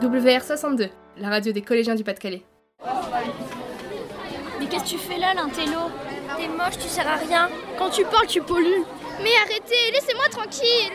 WR62, la radio des collégiens du Pas-de-Calais. Mais qu'est-ce que tu fais là, l'intello T'es moche, tu sers à rien. Quand tu parles, tu pollues. Mais arrêtez, laissez-moi tranquille.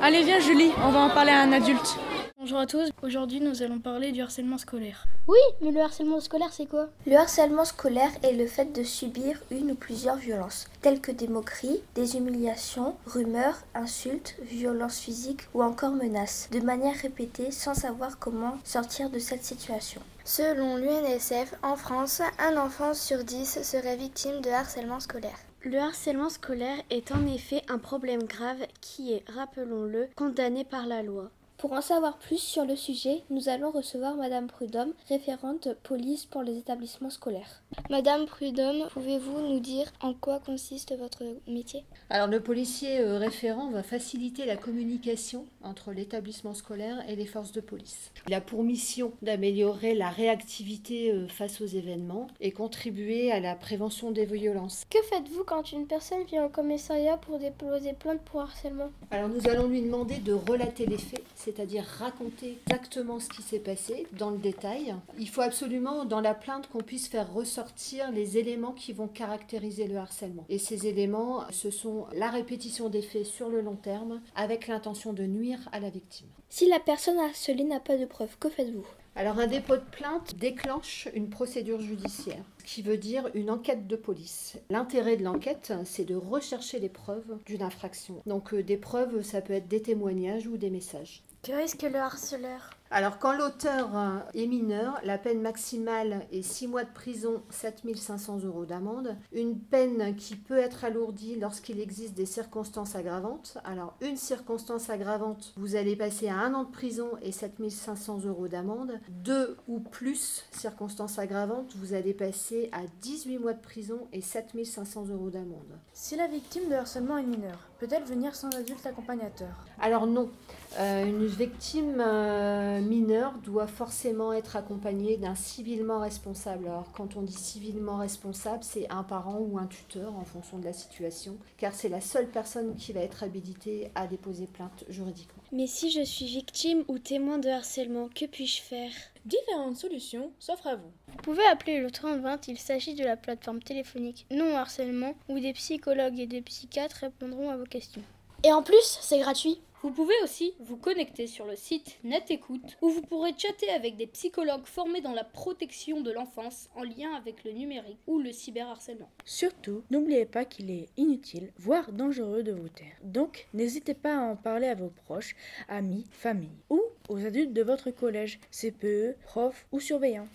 Allez, viens Julie, on va en parler à un adulte. Bonjour à tous, aujourd'hui nous allons parler du harcèlement scolaire. Oui, mais le harcèlement scolaire c'est quoi? Le harcèlement scolaire est le fait de subir une ou plusieurs violences, telles que des moqueries, des humiliations, rumeurs, insultes, violences physiques ou encore menaces, de manière répétée sans savoir comment sortir de cette situation. Selon l'UNSF, en France, un enfant sur dix serait victime de harcèlement scolaire. Le harcèlement scolaire est en effet un problème grave qui est, rappelons-le, condamné par la loi. Pour en savoir plus sur le sujet, nous allons recevoir Madame Prudhomme, référente police pour les établissements scolaires. Madame Prudhomme, pouvez-vous nous dire en quoi consiste votre métier? Alors le policier euh, référent va faciliter la communication entre l'établissement scolaire et les forces de police. Il a pour mission d'améliorer la réactivité euh, face aux événements et contribuer à la prévention des violences. Que faites-vous quand une personne vient au commissariat pour déposer plainte pour harcèlement? Alors nous allons lui demander de relater les faits c'est-à-dire raconter exactement ce qui s'est passé dans le détail. Il faut absolument dans la plainte qu'on puisse faire ressortir les éléments qui vont caractériser le harcèlement. Et ces éléments, ce sont la répétition des faits sur le long terme avec l'intention de nuire à la victime. Si la personne harcelée n'a pas de preuves, que faites-vous? Alors un dépôt de plainte déclenche une procédure judiciaire, ce qui veut dire une enquête de police. L'intérêt de l'enquête, c'est de rechercher les preuves d'une infraction. Donc euh, des preuves, ça peut être des témoignages ou des messages. Que risque le harceleur Alors, quand l'auteur euh, est mineur, la peine maximale est 6 mois de prison, 7500 euros d'amende. Une peine qui peut être alourdie lorsqu'il existe des circonstances aggravantes. Alors, une circonstance aggravante, vous allez passer à un an de prison et 7500 euros d'amende. Deux ou plus circonstances aggravantes, vous allez passer à 18 mois de prison et 7500 euros d'amende. Si la victime de harcèlement est mineure, peut-elle venir sans adulte accompagnateur? Alors non. Euh, une victime euh, mineure doit forcément être accompagnée d'un civilement responsable. Alors quand on dit civilement responsable, c'est un parent ou un tuteur en fonction de la situation, car c'est la seule personne qui va être habilitée à déposer plainte juridiquement. Mais si je suis victime ou témoin de harcèlement, que puis-je faire? Différentes solutions s'offrent à vous. Vous pouvez appeler le 3020, il s'agit de la plateforme téléphonique non harcèlement où des psychologues et des psychiatres répondront à vos questions. Et en plus, c'est gratuit. Vous pouvez aussi vous connecter sur le site NetEcoute où vous pourrez chatter avec des psychologues formés dans la protection de l'enfance en lien avec le numérique ou le cyberharcèlement. Surtout, n'oubliez pas qu'il est inutile, voire dangereux de vous taire. Donc, n'hésitez pas à en parler à vos proches, amis, famille ou aux adultes de votre collège, CPE, profs ou surveillants.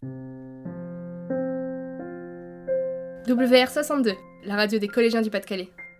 WR62, la radio des collégiens du Pas-de-Calais.